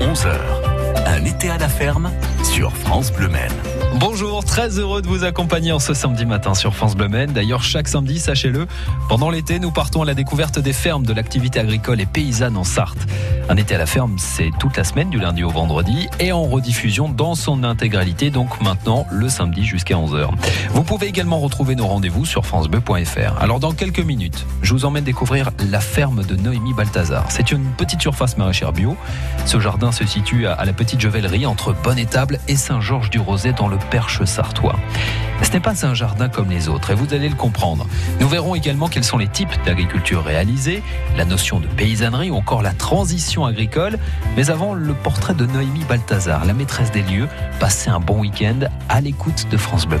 11h. Un été à la ferme sur France Bleu Maine. Bonjour, très heureux de vous accompagner en ce samedi matin sur France Bleu. D'ailleurs, chaque samedi, sachez-le, pendant l'été, nous partons à la découverte des fermes de l'activité agricole et paysanne en Sarthe. Un été à la ferme, c'est toute la semaine, du lundi au vendredi, et en rediffusion dans son intégralité, donc maintenant le samedi jusqu'à 11h. Vous pouvez également retrouver nos rendez-vous sur francebleu.fr. Alors dans quelques minutes, je vous emmène découvrir la ferme de Noémie Balthazar. C'est une petite surface maraîchère bio. Ce jardin se situe à la Petite Jovellerie entre Bonne-Étable et Saint-Georges-du-Rosay dans le Perche sartois. Ce n'est pas un jardin comme les autres et vous allez le comprendre. Nous verrons également quels sont les types d'agriculture réalisés, la notion de paysannerie ou encore la transition agricole. Mais avant, le portrait de Noémie Balthazar, la maîtresse des lieux. Passez un bon week-end à l'écoute de France Bleu.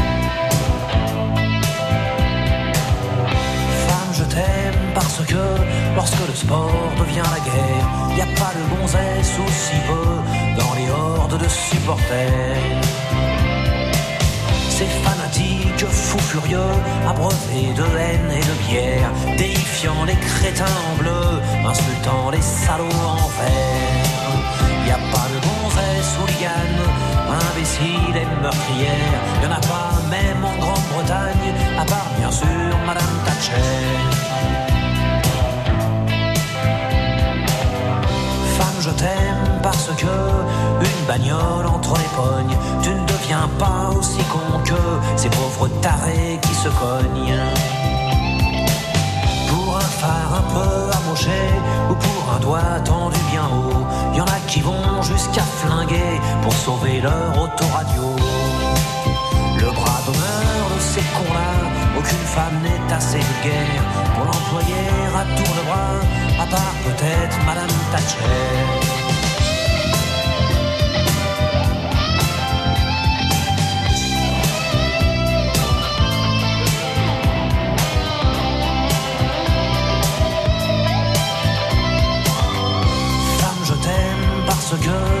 Parce que lorsque le sport devient la guerre, y a pas de gonzesse aussi peu dans les hordes de supporters. Ces fanatiques fous furieux, abreuvés de haine et de bière, déifiant les crétins en bleu, insultant les salauds en vert. Y a pas de gonzesse hooligan, imbécile et meurtrière, y en a pas même en Grande-Bretagne, à part bien sûr Madame Thatcher. Je t'aime parce que une bagnole entre les pognes, tu ne deviens pas aussi con que ces pauvres tarés qui se cognent. Pour un phare un peu amoché ou pour un doigt tendu bien haut, y en a qui vont jusqu'à flinguer pour sauver leur autoradio. Aucune femme n'est assez vulgaire pour l'employer à tour de bras, à part peut-être Madame Thatcher. Femme, je t'aime parce que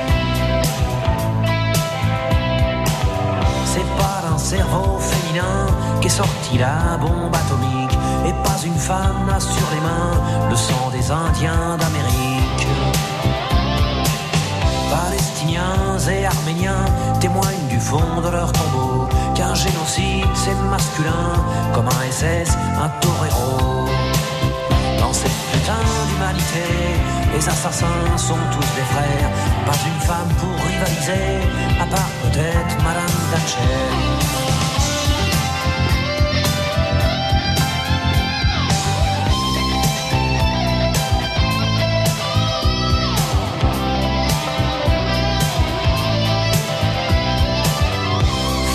C'est pas d'un cerveau féminin qu'est sortie la bombe atomique et pas une femme n'a sur les mains le sang des Indiens d'Amérique. Palestiniens et Arméniens témoignent du fond de leur tombeau qu'un génocide c'est masculin comme un SS, un torero. D'humanité, les assassins sont tous des frères. Pas une femme pour rivaliser, à part peut-être Madame Thatcher.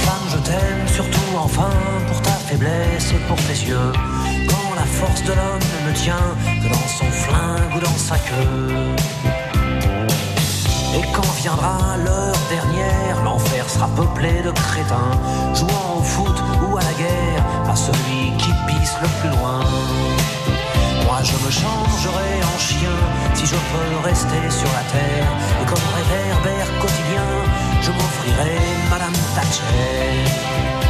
Femme, je t'aime surtout enfin pour ta faiblesse et pour tes yeux. Force de l'homme ne tient que dans son flingue ou dans sa queue. Et quand viendra l'heure dernière, l'enfer sera peuplé de crétins, jouant au foot ou à la guerre, à celui qui pisse le plus loin. Moi je me changerai en chien si je peux rester sur la terre. Et comme réverbère quotidien, je m'offrirai Madame Thatcher.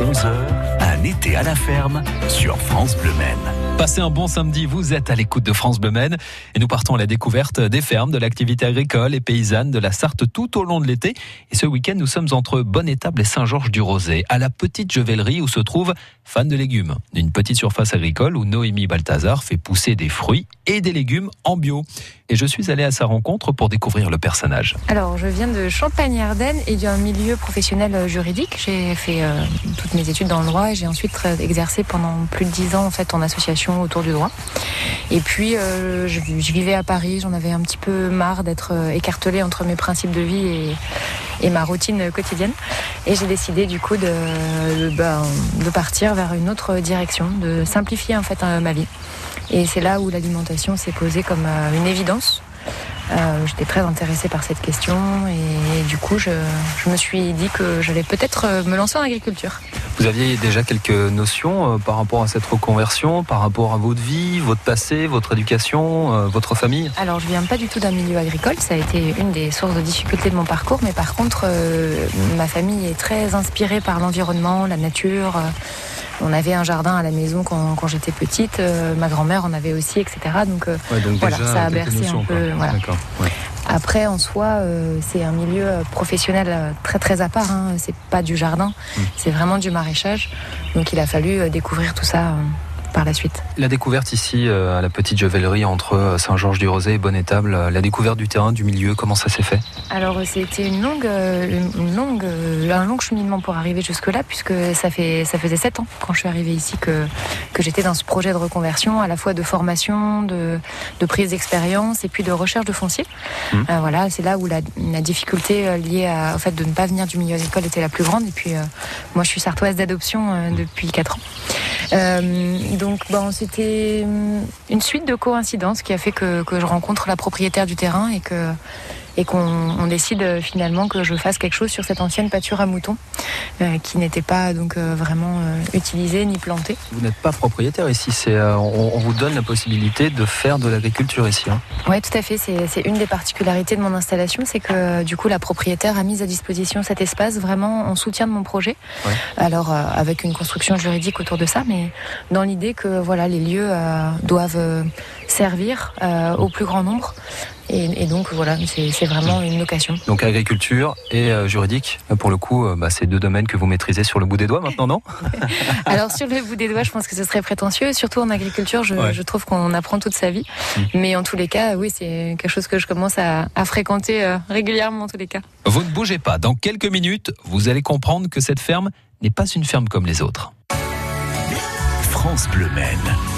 11h, un été à la ferme sur France Bleu Maine. Passez un bon samedi, vous êtes à l'écoute de France Bleu Maine et nous partons à la découverte des fermes, de l'activité agricole et paysanne de la Sarthe tout au long de l'été. Et ce week-end, nous sommes entre Bonne-Étable et Saint-Georges-du-Rosé, à la petite Jevellerie où se trouve Fan de légumes, une petite surface agricole où Noémie Balthazar fait pousser des fruits et des légumes en bio. Et je suis allé à sa rencontre pour découvrir le personnage. Alors, je viens de Champagne-Ardenne et d'un milieu professionnel euh, juridique. J'ai fait euh, toutes mes études dans le droit et j'ai ensuite exercé pendant plus de dix ans en fait en association autour du droit. Et puis, euh, je, vivais à Paris, j'en avais un petit peu marre d'être écartelée entre mes principes de vie et, ma routine quotidienne. Et j'ai décidé du coup de, ben, de, partir vers une autre direction, de simplifier en fait ma vie. Et c'est là où l'alimentation s'est posée comme une évidence. Euh, J'étais très intéressée par cette question et, et du coup je, je, me suis dit que j'allais peut-être me lancer en agriculture. Vous aviez déjà quelques notions euh, par rapport à cette reconversion, par rapport à votre vie, votre passé, votre éducation, euh, votre famille? Alors je viens pas du tout d'un milieu agricole, ça a été une des sources de difficultés de mon parcours, mais par contre euh, ma famille est très inspirée par l'environnement, la nature. On avait un jardin à la maison quand, quand j'étais petite. Euh, ma grand-mère en avait aussi, etc. Donc, euh, ouais, donc voilà, déjà, ça a bercé un peu. Voilà. Ouais. Après, en soi, euh, c'est un milieu professionnel très très à part. Hein. C'est pas du jardin, mmh. c'est vraiment du maraîchage. Donc, il a fallu découvrir tout ça par la suite. La découverte ici à la petite Jevellerie entre Saint-Georges-du-Rosé et Bonne-Étable, la découverte du terrain, du milieu, comment ça s'est fait? Alors c'était une longue, une longue, un long cheminement pour arriver jusque-là, puisque ça, fait, ça faisait sept ans quand je suis arrivée ici que, que j'étais dans ce projet de reconversion, à la fois de formation, de, de prise d'expérience et puis de recherche de foncier. Mmh. Euh, voilà, c'est là où la, la, difficulté liée à, au fait de ne pas venir du milieu agricole était la plus grande. Et puis euh, moi je suis sartoise d'adoption euh, depuis quatre ans. Euh, donc bon, c'était une suite de coïncidences qui a fait que, je rencontre la propriétaire du terrain et que et qu'on décide finalement que je fasse quelque chose sur cette ancienne pâture à moutons euh, qui n'était pas donc euh, vraiment euh, utilisée ni plantée. Vous n'êtes pas propriétaire ici, c'est euh, on, on, vous donne la possibilité de faire de l'agriculture ici. Hein. Oui, tout à fait. C'est une des particularités de mon installation, c'est que du coup la propriétaire a mis à disposition cet espace vraiment en soutien de mon projet. Ouais. Alors euh, avec une construction juridique autour de ça, mais dans l'idée que voilà les lieux euh, doivent servir au plus grand nombre. Et, et, donc voilà, c'est vraiment une location. Donc agriculture et euh, juridique, pour le coup, euh, bah, c'est deux domaines que vous maîtrisez sur le bout des doigts maintenant, non? Alors sur le bout des doigts, je pense que ce serait prétentieux. Surtout en agriculture, je, ouais. je trouve qu'on apprend toute sa vie. Mmh. Mais en tous les cas, oui, c'est quelque chose que je commence à, à fréquenter euh, régulièrement en tous les cas. Vous ne bougez pas. Dans quelques minutes, vous allez comprendre que cette ferme n'est pas une ferme comme les autres. France Bleu Maine.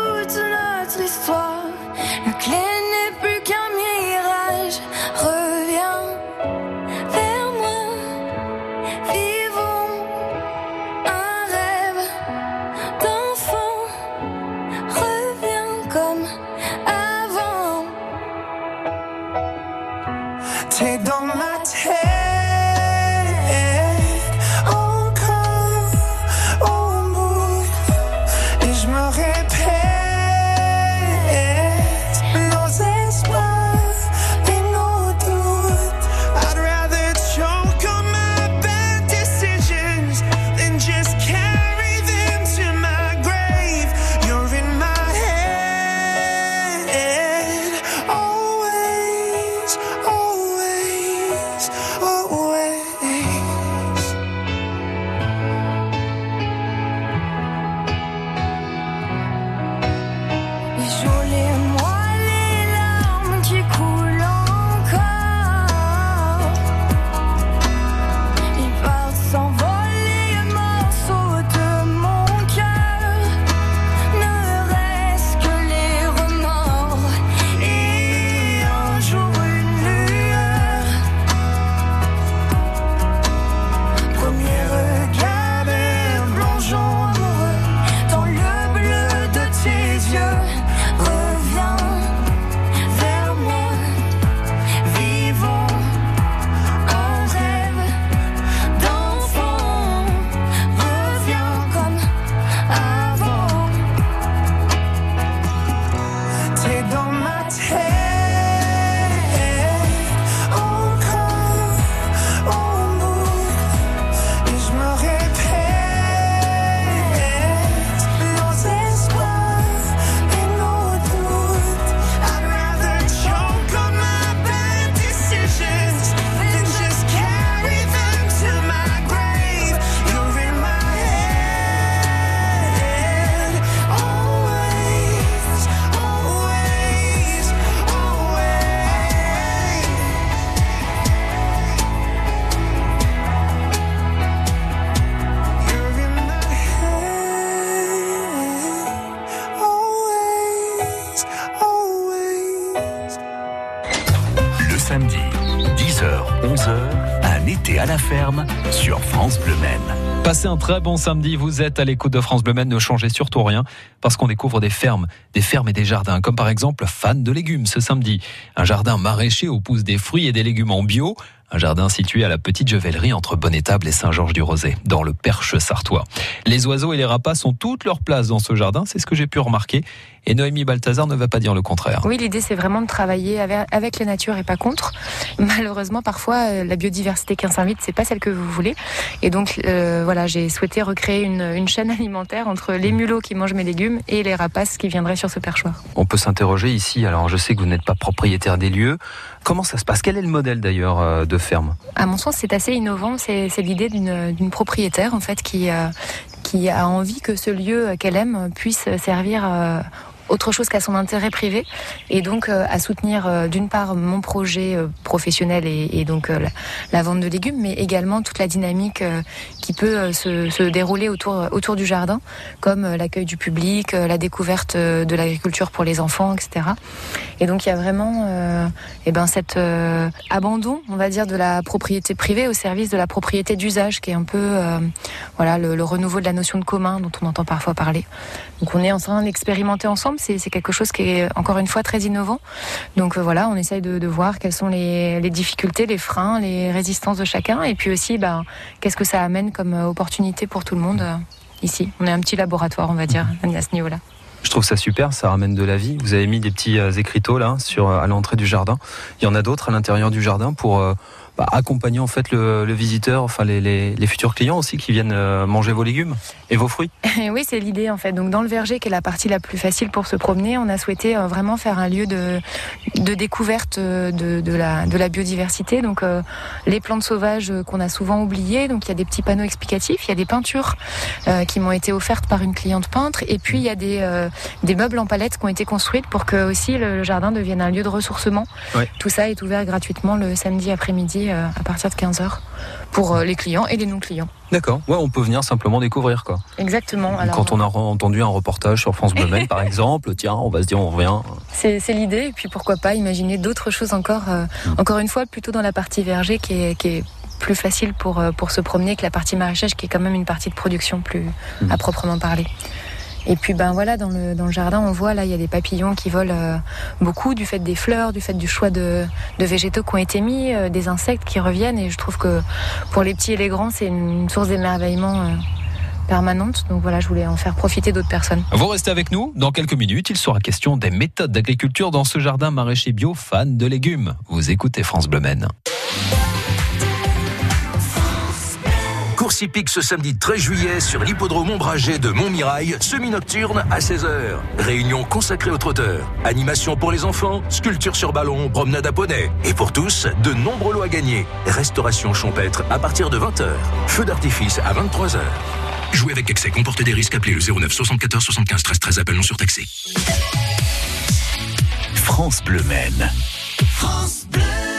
sur France Bleu Maine. Passez un très bon samedi, vous êtes à l'écoute de France Bleu Maine, ne changez surtout rien parce qu'on découvre des fermes, des fermes et des jardins, comme par exemple Fan de légumes ce samedi. Un jardin maraîcher où poussent des fruits et des légumes en bio, un jardin situé à la Petite Jevellerie entre Bonnetable et Saint-Georges-du-Rosé, dans le Perche sartois. Les oiseaux et les rapaces ont toute leur place dans ce jardin, c'est ce que j'ai pu remarquer. Et Noémie Balthazar ne va pas dire le contraire. Oui, l'idée c'est vraiment de travailler avec la nature et pas contre. Malheureusement, parfois, euh, la biodiversité qu'un s'invite, c'est pas celle que vous voulez. Et donc, euh, voilà, j'ai souhaité recréer une, une, chaîne alimentaire entre les mulots qui mangent mes légumes et les rapaces qui viendraient sur ce perchoir. On peut s'interroger ici. Alors, je sais que vous n'êtes pas propriétaire des lieux. Comment ça se passe? Quel est le modèle d'ailleurs euh, de ferme À mon sens, c'est assez innovant. C'est l'idée d'une propriétaire en fait qui, qui a envie que ce lieu qu'elle aime puisse servir autre chose qu'à son intérêt privé et donc euh, à soutenir euh, d'une part mon projet euh, professionnel et, donc la, vente de légumes, mais également toute la dynamique qui peut se, dérouler autour, autour du jardin, comme l'accueil du public, la découverte de l'agriculture pour les enfants, etc. Et donc il y a vraiment et eh ben, cet abandon, on va dire, de la propriété privée au service de la propriété d'usage, qui est un peu voilà le, le renouveau de la notion de commun dont on entend parfois parler. Donc on est en train d'expérimenter ensemble c'est quelque chose qui est encore une fois très innovant. Donc euh, voilà, on essaye de, voir quelles sont les, difficultés, les freins, les résistances de chacun, et puis aussi, ben, qu'est-ce que ça amène comme euh, opportunité pour tout le monde euh, ici. On est un petit laboratoire, on va dire, à ce niveau-là. Je trouve ça super, ça ramène de la vie. Vous avez mis des petits écriteaux là sur à l'entrée du jardin. Il y en a d'autres à l'intérieur du jardin pour bah, accompagner en fait le, visiteur, enfin les, futurs clients aussi qui viennent euh, manger vos légumes et vos fruits. oui, c'est l'idée en fait. Donc dans le verger, qui est la partie la plus facile pour se promener, on a souhaité euh, vraiment faire un lieu de, de découverte euh, de, de, la, de la biodiversité. Donc les plantes sauvages qu'on a souvent oubliées. Donc il y a des petits panneaux explicatifs, il y a des peintures qui m'ont été offertes par une cliente peintre, et puis il y a des, des meubles en palette qui ont été construites pour que aussi le jardin devienne un lieu de ressourcement. Tout ça est ouvert gratuitement le samedi après-midi euh, à partir de 15h pour euh, les clients et les non-clients. D'accord, ouais, on peut venir simplement découvrir quoi. Exactement. Quand on a entendu un reportage sur France Bleu par exemple, tiens, on va se dire on revient. C'est l'idée, et puis pourquoi pas imaginer d'autres choses encore, euh, mm. encore une fois, plutôt dans la partie verger qui est, qui est plus facile pour, pour se promener que la partie maraîchage qui est quand même une partie de production plus mm. à proprement parler. Et puis ben voilà, dans le, dans le jardin, on voit là, il y a des papillons qui volent euh, beaucoup du fait des fleurs, du fait du choix de, de végétaux qui ont été mis, euh, des insectes qui reviennent. Et je trouve que pour les petits et les grands, c'est une, source d'émerveillement. Euh, permanente. Donc voilà, je voulais en faire profiter d'autres personnes. Vous restez avec nous. Dans quelques minutes, il sera question des méthodes d'agriculture dans ce jardin maraîcher bio fan de légumes. Vous écoutez France Bleu Course hippique ce samedi 13 juillet sur l'hippodrome ombragé de Montmirail, semi-nocturne à 16h. Réunion consacrée aux trotteurs. Animation pour les enfants, sculpture sur ballon, promenade à poney. Et pour tous, de nombreux lots à gagner. Restauration champêtre à partir de 20h. Feu d'artifice à 23h. Jouer avec excès comporte des risques. Appelez le 09 74 75 13 13. Appel non surtaxé. France Bleu Maine. France Bleu.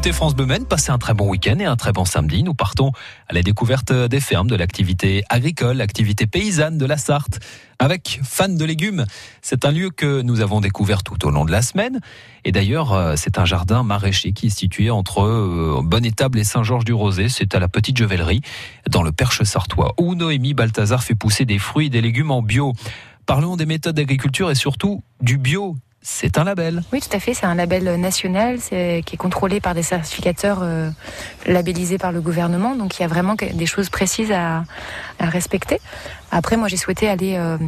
Écoutez France Bleu Maine, passez un très bon week-end et un très bon samedi. Nous partons à la découverte des fermes, de l'activité agricole, l'activité paysanne de la Sarthe, avec Fan de légumes. C'est un lieu que nous avons découvert tout au long de la semaine. Et d'ailleurs, euh, c'est un jardin maraîcher qui est situé entre euh, Bonne-Étable et Saint-Georges-du-Rosé. C'est à la Petite Jevelerie, dans le Perche sartois, où Noémie Balthazar fait pousser des fruits et des légumes en bio. Parlons des méthodes d'agriculture et surtout du bio c'est un label. Oui, tout à fait. C'est un label national qui est contrôlé par des certificateurs euh, labellisés par le gouvernement. Donc il y a vraiment des choses précises à, respecter. Après, moi, j'ai souhaité aller euh,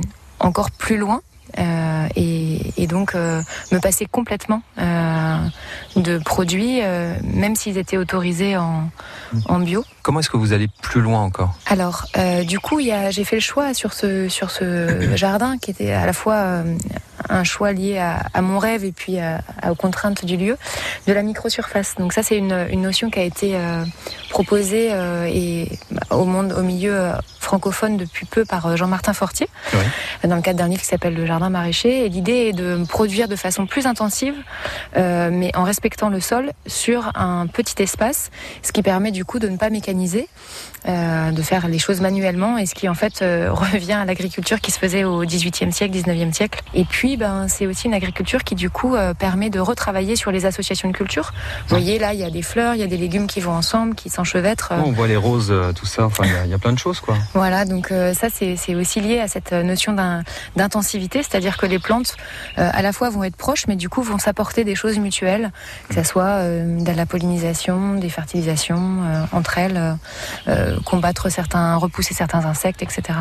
encore plus loin. Euh, et, donc me passer complètement de produits, même s'ils étaient autorisés en, en bio. Comment est-ce que vous allez plus loin encore? Alors, du coup, j'ai fait le choix sur ce, sur ce jardin qui était à la fois un choix lié à, mon rêve et puis aux contraintes du lieu, de la microsurface. Donc ça, c'est une, notion qui a été euh, proposée euh, et bah, au monde, au milieu euh, francophone depuis peu par Jean-Martin Fortier, dans le cadre d'un livre qui s'appelle Le Jardin maraîcher. Et l'idée de produire de façon plus intensive, mais en respectant le sol sur un petit espace, ce qui permet du coup de ne pas mécaniser, de faire les choses manuellement, et ce qui en fait revient à l'agriculture qui se faisait au XVIIIe siècle, XIXe siècle. Et puis ben, c'est aussi une agriculture qui, du coup, euh, permet de retravailler sur les associations de culture. Vous voyez, là, il y a des fleurs, il y a des légumes qui vont ensemble, qui s'enchevêtrent. on voit les roses, euh, tout ça. Enfin, il y, a plein de choses, quoi. Voilà, donc euh, ça, c'est aussi lié à cette notion d'intensivité, c'est-à-dire que les plantes, à la fois, vont être proches, mais du coup, vont s'apporter des choses mutuelles, que ce soit de la pollinisation, des fertilisations entre elles, combattre certains, repousser certains insectes, etc.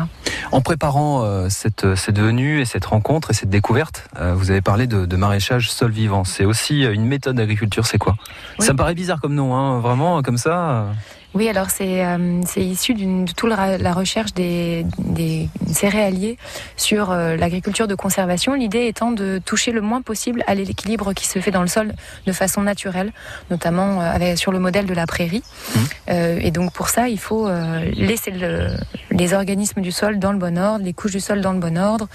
En préparant cette, cette venue et cette rencontre et cette découverte, euh, vous avez parlé de, maraîchage sol vivant. C'est aussi euh, une méthode d'agriculture, c'est quoi? Ça me paraît bizarre comme nom, hein, vraiment, comme ça. Oui, alors c'est euh, issu de toute la recherche des, des céréaliers sur euh, l'agriculture de conservation. L'idée étant de toucher le moins possible à l'équilibre qui se fait dans le sol de façon naturelle, notamment euh, avec, sur le modèle de la prairie. Mmh. Euh, et donc pour ça, il faut laisser le, les organismes du sol dans le bon ordre, les couches du sol dans le bon ordre.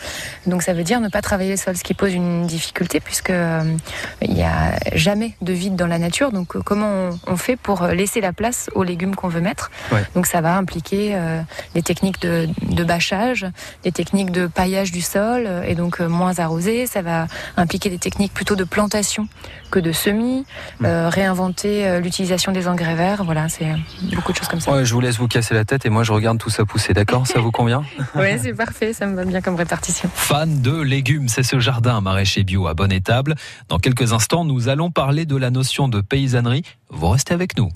Donc ça veut dire ne pas travailler le sol, ce qui pose une difficulté puisque il n'y a jamais de vide dans la nature. Donc comment on, on fait pour laisser la place aux légumes qu'on veut mettre. Donc ça va impliquer euh, des techniques de, bâchage, des techniques de paillage du sol euh, et donc euh, moins arrosé. Ça va impliquer des techniques plutôt de plantation que de semis, mm. réinventer l'utilisation des engrais verts. Voilà, c'est beaucoup de choses comme ça. je vous laisse vous casser la tête et moi je regarde tout ça pousser. D'accord? Ça vous convient? Oui, c'est parfait. Ça me va bien comme répartition. Fan de légumes, c'est ce jardin maraîcher bio à bonne étable. Dans quelques instants, nous allons parler de la notion de paysannerie. Vous restez avec nous.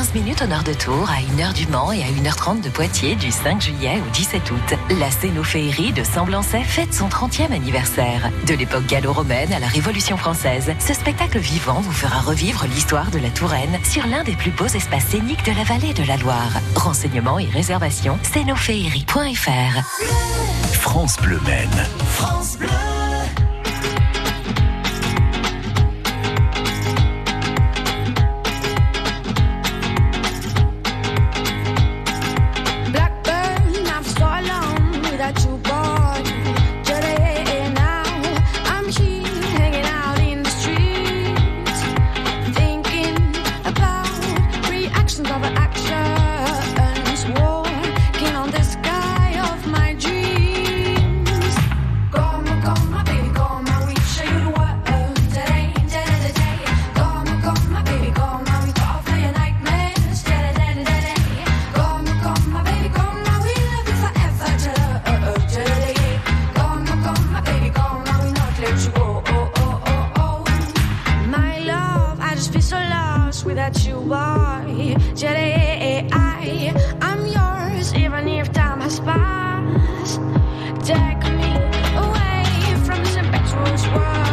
15 minutes au nord de Tours, à 1h du Mans et à 1h30 de Poitiers du 5 juillet au 17 août. La Scénophéerie de Semblancet fête son 30e anniversaire. De l'époque gallo-romaine à la Révolution française, ce spectacle vivant vous fera revivre l'histoire de la Touraine sur l'un des plus beaux espaces scéniques de la vallée de la Loire. Renseignements et réservations, scénophéerie.fr. France Bleu Maine. France Bleu. why.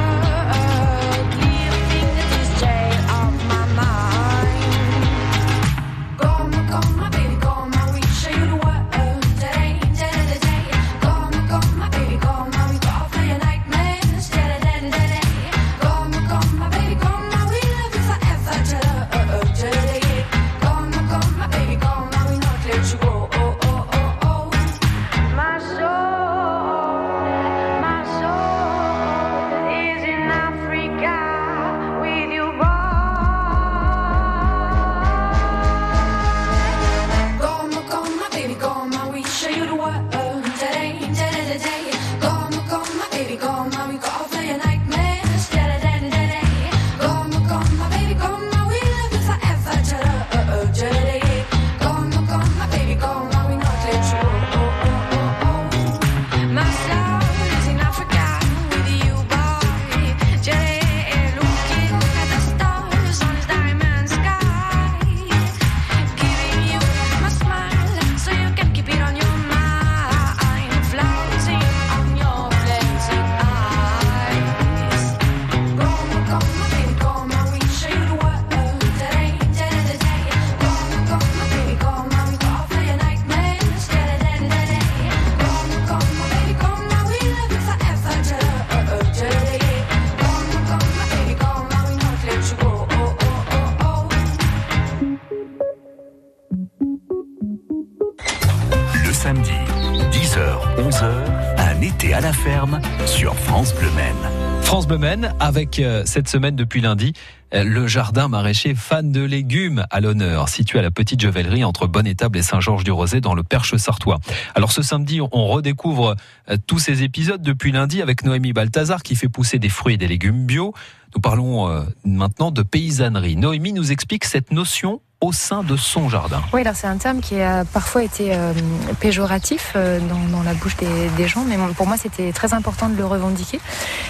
Avec euh, cette semaine depuis lundi, euh, le jardin maraîcher fan de légumes à l'honneur, situé à la Petite Jovellerie entre Bonne-Étable et Saint-Georges-du-Rosé dans le Perche sartois. Alors ce samedi, on redécouvre euh, tous ces épisodes depuis lundi avec Noémie Balthazar qui fait pousser des fruits et des légumes bio. Nous parlons maintenant de paysannerie. Noémie nous explique cette notion au sein de son jardin. Oui, alors c'est un terme qui a parfois été euh, péjoratif euh, dans, la bouche des, gens, mais pour moi c'était très important de le revendiquer.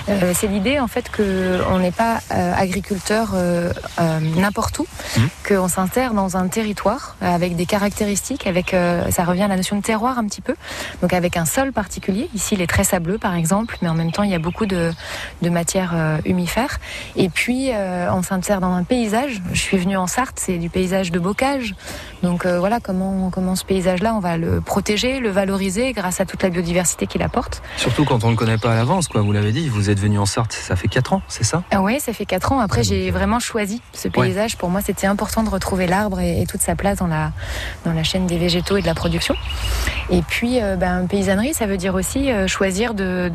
Euh, c'est l'idée en fait qu'on n'est pas agriculteur n'importe où, mmh. qu'on s'insère dans un territoire avec des caractéristiques, avec ça revient à la notion de terroir un petit peu, donc avec un sol particulier. Ici il est très sableux par exemple, mais en même temps il y a beaucoup de, de matières humifères. Et puis on s'insère dans un paysage. Je suis venue en Sarthe, c'est du paysage de bocage. Donc euh, voilà comment, comment ce paysage-là, on va le protéger, le valoriser grâce à toute la biodiversité qu'il apporte. Surtout quand on ne le connaît pas à l'avance, quoi. Vous l'avez dit, vous êtes venu en Sarthe, ça fait 4 ans, c'est ça? Ah Oui, ça fait 4 ans. Après, j'ai vraiment choisi ce paysage. Pour moi, c'était important de retrouver l'arbre et, toute sa place dans la, dans la chaîne des végétaux et de la production. Et puis, euh, ben, paysannerie, ça veut dire aussi euh, choisir, de,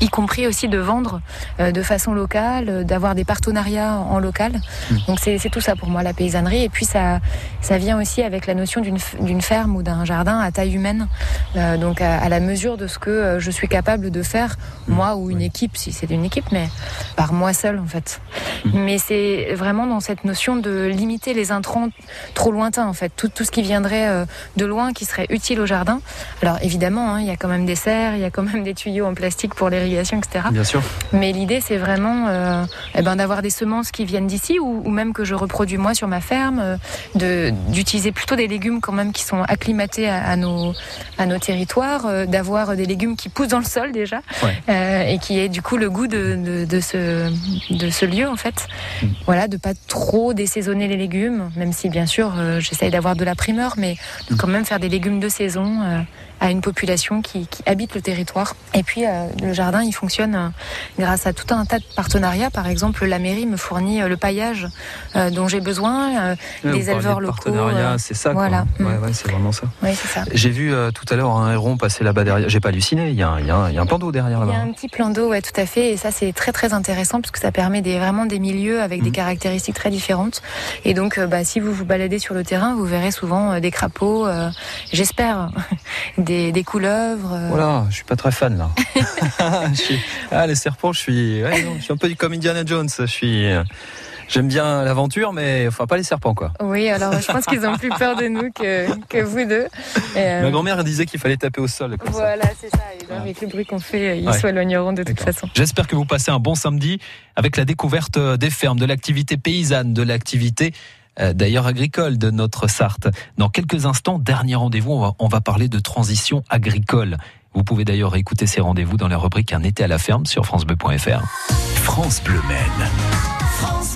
y compris aussi de vendre de façon locale, d'avoir des partenariats en local. Mmh. Donc c'est tout ça pour moi, la paysannerie. Et puis ça, ça vient aussi avec la notion d'une ferme ou d'un jardin à taille humaine, euh, donc à, la mesure de ce que euh, je suis capable de faire, mmh. moi ou une équipe, si c'est une équipe, mais par moi seul en fait. Mmh. Mais c'est vraiment dans cette notion de limiter les intrants trop lointains en fait, tout, tout ce qui viendrait euh, de loin qui serait utile au jardin. Alors évidemment, hein, il y a quand même des serres, il y a quand même des tuyaux en plastique pour l'irrigation, etc. Bien sûr. Mais l'idée c'est vraiment eh ben, d'avoir des semences qui viennent d'ici ou, ou, même que je reproduis moi sur ma ferme, d'utiliser plutôt des légumes quand même qui sont acclimatés à, nos, à nos territoires, euh, d'avoir des légumes qui poussent dans le sol déjà euh, et qui aient du coup le goût de, de, ce, de ce lieu en fait. Mm. Voilà, de pas trop désaisonner les légumes, même si bien sûr euh, j'essaye d'avoir de la primeur, mais de mm. quand même faire des légumes de saison à une population qui, qui, habite le territoire. Et puis le jardin, il fonctionne grâce à tout un tas de partenariats. Par exemple, la mairie me fournit le paillage dont j'ai besoin, des éleveurs locaux. Euh, c'est ça. Voilà. Ouais, mm. ouais, c'est vraiment ça. Oui, c'est ça. J'ai vu euh, tout à l'heure un héron passer là-bas derrière. J'ai pas halluciné. Il y, a un, il, y a un, il y a un plan d'eau derrière là-bas. Il y a un petit plan d'eau, ouais, tout à fait. Et ça, c'est très très intéressant parce que ça permet des, vraiment des milieux avec des mm. caractéristiques très différentes. Et donc, euh, bah, si vous vous baladez sur le terrain, vous verrez souvent des crapauds, j'espère, des, des couleuvres. Voilà, je suis pas très fan là. Ah, les serpents, je suis, ouais, non, je suis un peu comme Indiana Jones. Je suis. J'aime bien l'aventure, mais enfin pas les serpents, quoi. Oui, alors je pense qu'ils ont plus peur de nous que, que vous deux. Euh, Ma grand-mère disait qu'il fallait taper au sol. voilà, c'est ça. Et avec le bruit qu'on fait, ils s'éloigneront de toute façon. J'espère que vous passez un bon samedi avec la découverte des fermes, de l'activité paysanne, de l'activité euh, d'ailleurs agricole de notre Sarthe. Dans quelques instants, dernier rendez-vous, on va, on va parler de transition agricole. Vous pouvez d'ailleurs écouter ces rendez-vous dans la rubrique Un été à la ferme sur francebleu.fr. France Bleu Maine. France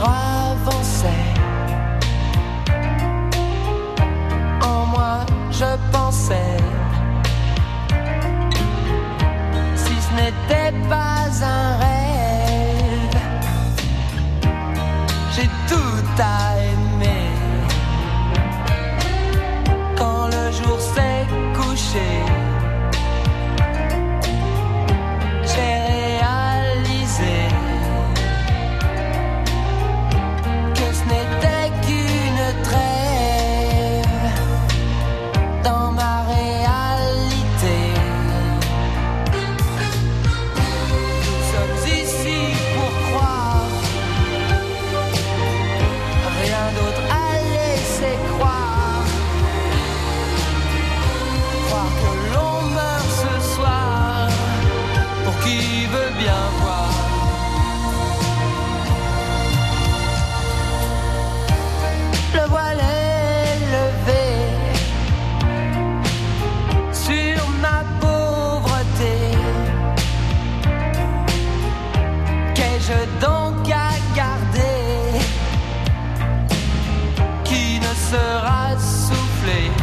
Jour sera soufflé.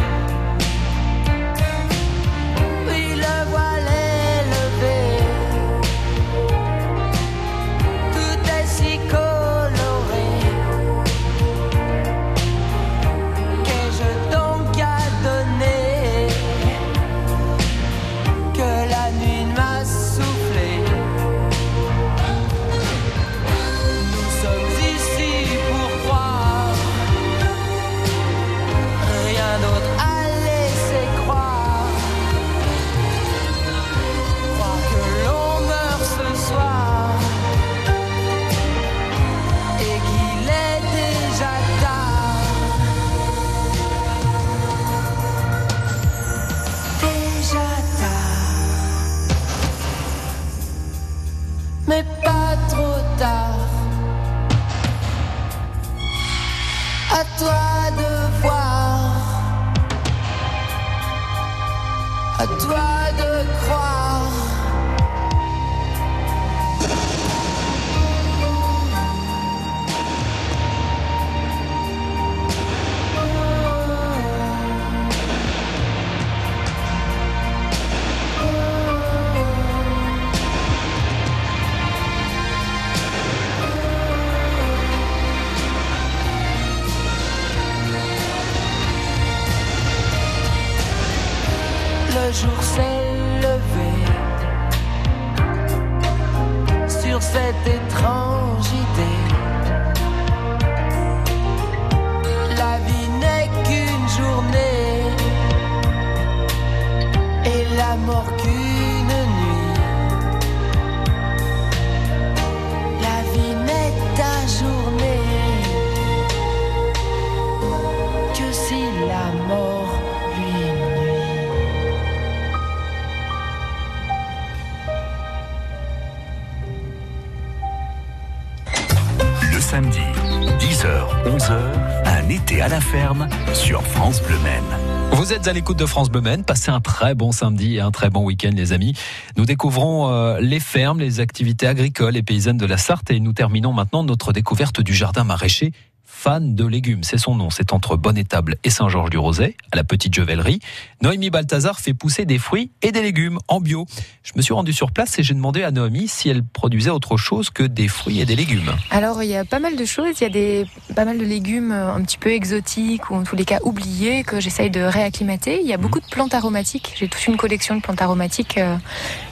À l'écoute de France Bleu. Passez un très bon samedi et un très bon week-end, les amis. Nous découvrons euh, les fermes, les activités agricoles et paysannes de la Sarthe et nous terminons maintenant notre découverte du jardin maraîcher. Fan de légumes, c'est son nom. C'est entre Bonne-Étable et Saint-Georges-du-Rosay, à la petite Jevellerie. Noémie Balthazar fait pousser des fruits et des légumes en bio. Je me suis rendu sur place et j'ai demandé à Noémie si elle produisait autre chose que des fruits et des légumes. Alors il y a pas mal de choses, il y a des, pas mal de légumes euh, un petit peu exotiques ou en tous les cas oubliés que j'essaye de réacclimater. Il y a beaucoup de plantes aromatiques, j'ai toute une collection de plantes aromatiques euh,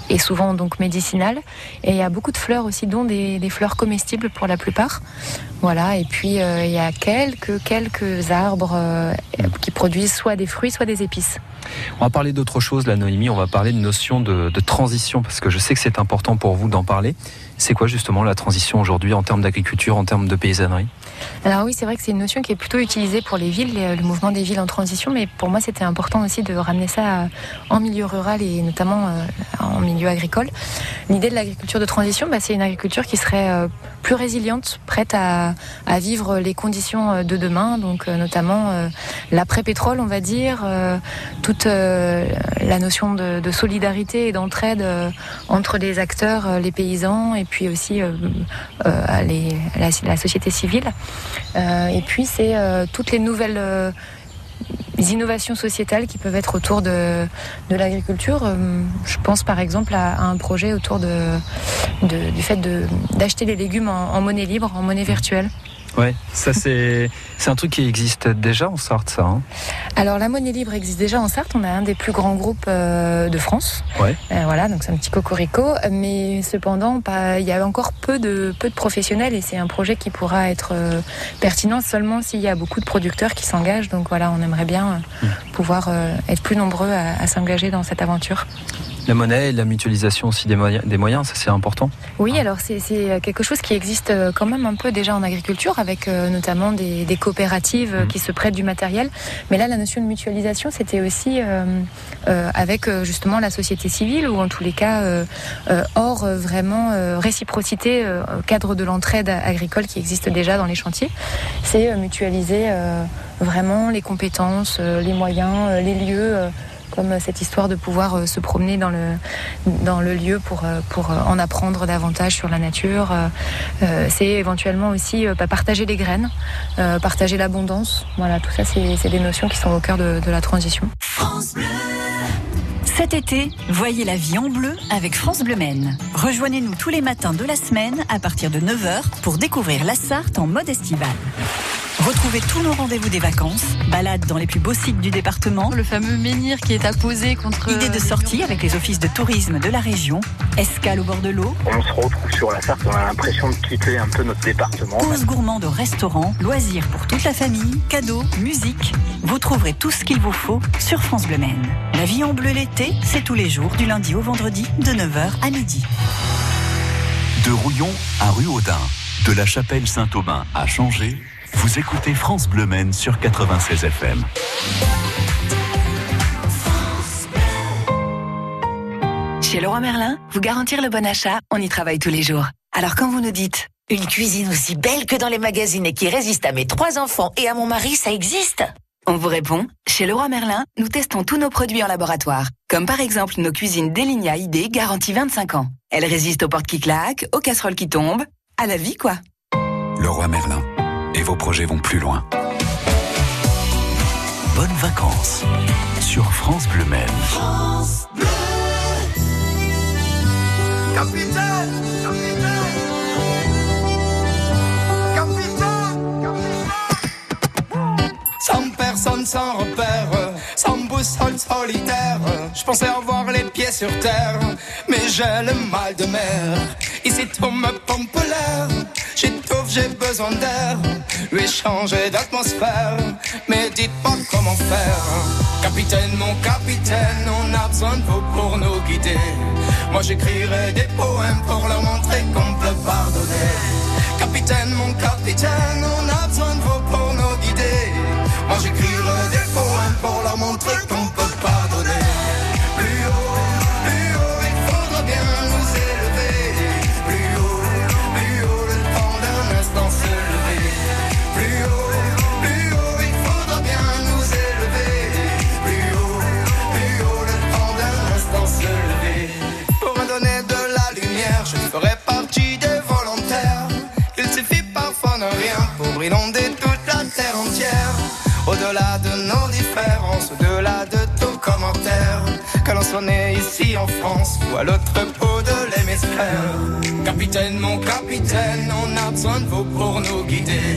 et souvent donc médicinales. Et il y a beaucoup de fleurs aussi, dont des, fleurs comestibles pour la plupart. Voilà, et puis euh, il y a quelques, quelques arbres euh, qui produisent soit des fruits, soit des épices. On va parler d'autre chose, là, Noémie. On va parler de notion de transition, parce que je sais que c'est important pour vous d'en parler. C'est quoi justement la transition aujourd'hui en termes d'agriculture, en termes de paysannerie? Alors oui, c'est vrai que c'est une notion qui est plutôt utilisée pour les villes, le mouvement des villes en transition, mais pour moi c'était important aussi de ramener ça en milieu rural et notamment euh, en milieu agricole. L'idée de l'agriculture de transition, bah, c'est une agriculture qui serait euh, plus résiliente, prête à, vivre les conditions euh, de demain, donc notamment l'après-pétrole, on va dire, toute la notion de, solidarité et d'entraide entre les acteurs, les paysans et puis aussi la, société civile. et puis c'est toutes les nouvelles les innovations sociétales qui peuvent être autour de, l'agriculture. Je pense par exemple à, un projet autour du fait d'acheter les légumes en, monnaie libre, en monnaie virtuelle. Ouais, ça c'est c'est un truc qui existe déjà en Sarthe, ça. Hein Alors la monnaie libre existe déjà en Sarthe. On a un des plus grands groupes euh, de France. Ouais. Euh, voilà, donc c'est un petit cocorico. Mais cependant, il y a encore peu de peu de professionnels et c'est un projet qui pourra être euh, pertinent seulement s'il y a beaucoup de producteurs qui s'engagent. Donc voilà, on aimerait bien mmh. pouvoir être plus nombreux à, à s'engager dans cette aventure. La monnaie et la mutualisation aussi des moyens, des moyens ça c'est important. Oui, alors c'est quelque chose qui existe quand même un peu déjà en agriculture, avec euh, notamment des, des coopératives mmh. qui se prêtent du matériel. Mais là, la notion de mutualisation, c'était aussi euh, euh, avec justement la société civile, ou en tous les cas hors vraiment réciprocité, cadre de l'entraide agricole qui existe déjà dans les chantiers. C'est mutualiser vraiment les compétences, les moyens, les lieux comme euh, cette histoire de pouvoir euh, se promener dans le, dans le lieu pour, euh, pour en apprendre davantage sur la nature. C'est éventuellement aussi euh, bah, partager les graines, euh, partager l'abondance. Voilà, tout ça, c'est des notions qui sont au cœur de, de la transition. Cet été, voyez la vie en bleu avec France Bleu Maine. Rejoignez-nous tous les matins de la semaine à partir de 9h pour découvrir la Sarthe en mode estival. Retrouvez tous nos rendez-vous des vacances, balades dans les plus beaux sites du département, Le fameux menhir qui est apposé contre. idées de sortie avec les offices de tourisme de la région, escale au bord de l'eau, On se retrouve sur la Sarthe, on a l'impression de quitter un peu notre département. courses gourmandes au restaurant, loisirs pour toute la famille, cadeaux, musique. Vous trouverez tout ce qu'il vous faut sur France Bleu Maine. La vie en bleu l'été, c'est tous les jours du lundi au vendredi de 9h à midi. De Rouillon à rue Audin, de la chapelle Saint-Aubin à Changé, vous écoutez France Bleu Maine sur 96 FM. Chez Leroy Merlin, vous garantir le bon achat, on y travaille tous les jours. Alors quand vous nous dites Une cuisine aussi belle que dans les magazines et qui résiste à mes trois enfants et à mon mari, ça existe On vous répond, chez Leroy Merlin, nous testons tous nos produits en laboratoire. Comme par exemple nos cuisines Delinia ID garantie 25 ans. Elles résistent aux portes qui claquent, aux casseroles qui tombent, à la vie quoi. Le roi Merlin. Et vos projets vont plus loin. Bonnes vacances sur France Bleu Maine. Capitaine, capitaine, capitaine. Sans personne, sans repère, sans boussole solitaire. Je pensais avoir les pieds sur terre, j'ai le mal de mer. Ici tout me pompe l'air. J'étouffe, j'ai besoin d'air. Lui changer d'atmosphère, mais dites pas comment faire. Capitaine, mon capitaine, on a besoin de vous pour nous guider. Moi j'écrirai des poèmes pour leur montrer qu'on peut pardonner. Capitaine, mon capitaine, on a besoin de vous pour nous guider. Moi j'écrirai des poèmes pour leur montrer qu'on peut pardonner. Inonder toute la terre entière. Au-delà de nos différences, au-delà de tout commentaire, que l'on soit né ici en France ou à l'autre bout de l'hémisphère. Capitaine, mon capitaine, on a besoin de vous pour nous guider.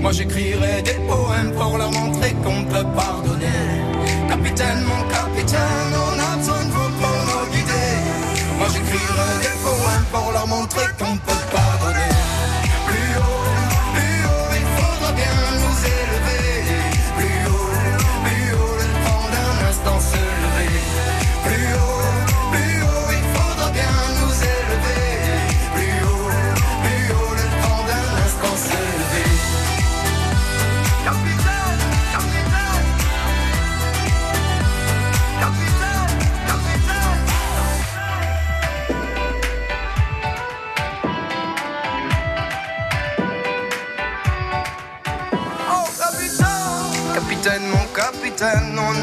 Moi j'écrirai des poèmes pour leur montrer qu'on peut pardonner. Capitaine, mon capitaine, on a besoin de vous pour nous guider. Moi j'écrirai des poèmes pour leur montrer qu'on peut pardonner.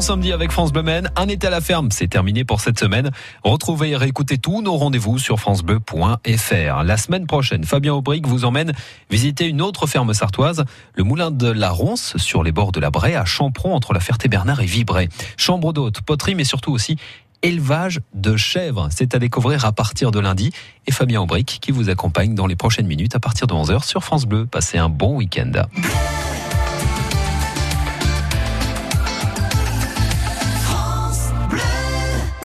Samedi avec France Bleu Maine. Un été à la ferme, c'est terminé pour cette semaine. Retrouvez et réécoutez tous nos rendez-vous sur francebleu.fr. La semaine prochaine, Fabien Aubric vous emmène visiter une autre ferme sartoise, le moulin de la Ronce, sur les bords de la Braie, à Champron, entre la Ferté-Bernard et Vibray. Chambre d'hôte, poterie, mais surtout aussi élevage de chèvres. C'est à découvrir à partir de lundi. Et Fabien Aubric qui vous accompagne dans les prochaines minutes à partir de 11h sur France Bleu. Passez un bon week-end.